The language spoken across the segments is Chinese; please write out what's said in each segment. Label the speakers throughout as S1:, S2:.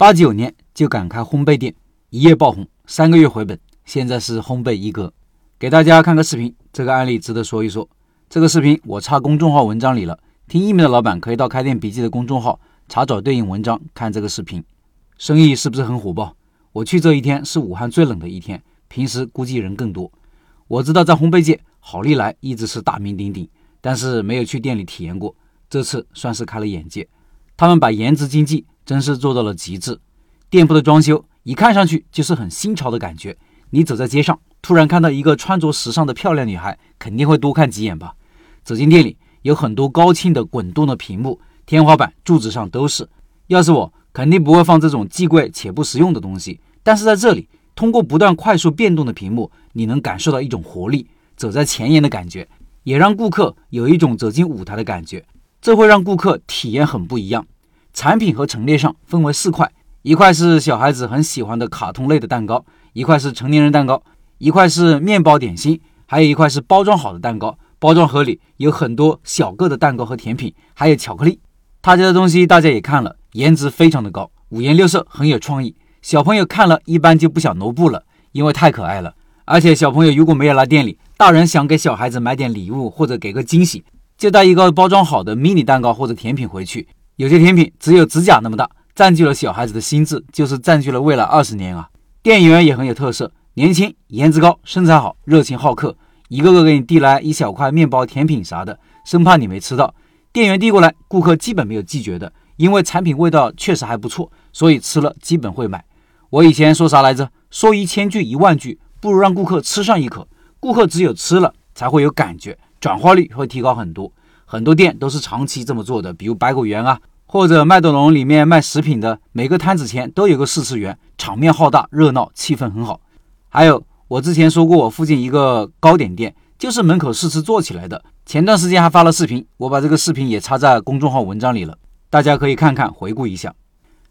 S1: 八九年就敢开烘焙店，一夜爆红，三个月回本，现在是烘焙一哥。给大家看个视频，这个案例值得说一说。这个视频我插公众号文章里了，听音频的老板可以到开店笔记的公众号查找对应文章看这个视频。生意是不是很火爆？我去这一天是武汉最冷的一天，平时估计人更多。我知道在烘焙界，好利来一直是大名鼎鼎，但是没有去店里体验过，这次算是开了眼界。他们把颜值经济真是做到了极致。店铺的装修一看上去就是很新潮的感觉。你走在街上，突然看到一个穿着时尚的漂亮女孩，肯定会多看几眼吧？走进店里，有很多高清的滚动的屏幕，天花板、柱子上都是。要是我，肯定不会放这种既贵且不实用的东西。但是在这里，通过不断快速变动的屏幕，你能感受到一种活力，走在前沿的感觉，也让顾客有一种走进舞台的感觉。这会让顾客体验很不一样。产品和陈列上分为四块，一块是小孩子很喜欢的卡通类的蛋糕，一块是成年人蛋糕，一块是面包点心，还有一块是包装好的蛋糕。包装盒里有很多小个的蛋糕和甜品，还有巧克力。他家的东西大家也看了，颜值非常的高，五颜六色，很有创意。小朋友看了一般就不想挪步了，因为太可爱了。而且小朋友如果没有来店里，大人想给小孩子买点礼物或者给个惊喜。就带一个包装好的迷你蛋糕或者甜品回去，有些甜品只有指甲那么大，占据了小孩子的心智，就是占据了未来二十年啊！店员也很有特色，年轻、颜值高、身材好、热情好客，一个个给你递来一小块面包、甜品啥的，生怕你没吃到。店员递过来，顾客基本没有拒绝的，因为产品味道确实还不错，所以吃了基本会买。我以前说啥来着？说一千句一万句，不如让顾客吃上一口。顾客只有吃了才会有感觉。转化率会提高很多，很多店都是长期这么做的，比如百果园啊，或者麦德龙里面卖食品的，每个摊子前都有个试吃员，场面浩大，热闹，气氛很好。还有我之前说过，我附近一个糕点店就是门口试吃做起来的，前段时间还发了视频，我把这个视频也插在公众号文章里了，大家可以看看回顾一下。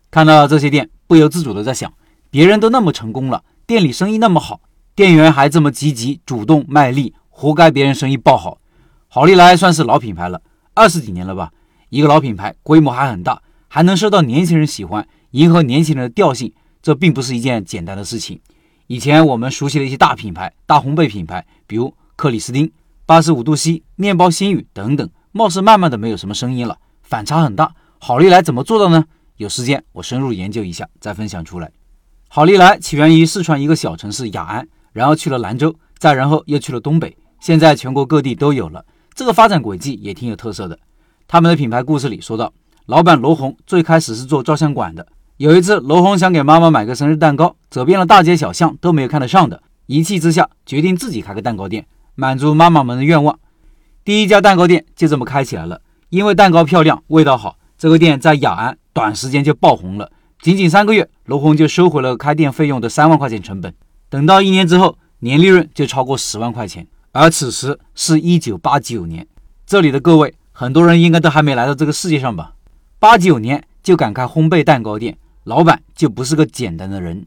S1: 看到这些店，不由自主的在想，别人都那么成功了，店里生意那么好，店员还这么积极主动卖力。活该别人生意爆好，好利来算是老品牌了，二十几年了吧？一个老品牌，规模还很大，还能受到年轻人喜欢，迎合年轻人的调性，这并不是一件简单的事情。以前我们熟悉的一些大品牌、大烘焙品牌，比如克里斯汀、八十五度 C、面包新语等等，貌似慢慢的没有什么声音了，反差很大。好利来怎么做到呢？有时间我深入研究一下，再分享出来。好利来起源于四川一个小城市雅安，然后去了兰州，再然后又去了东北。现在全国各地都有了，这个发展轨迹也挺有特色的。他们的品牌故事里说到，老板罗红最开始是做照相馆的。有一次，罗红想给妈妈买个生日蛋糕，走遍了大街小巷都没有看得上的，一气之下决定自己开个蛋糕店，满足妈妈们的愿望。第一家蛋糕店就这么开起来了。因为蛋糕漂亮，味道好，这个店在雅安短时间就爆红了。仅仅三个月，罗红就收回了开店费用的三万块钱成本。等到一年之后，年利润就超过十万块钱。而此时是一九八九年，这里的各位很多人应该都还没来到这个世界上吧？八九年就敢开烘焙蛋糕店，老板就不是个简单的人。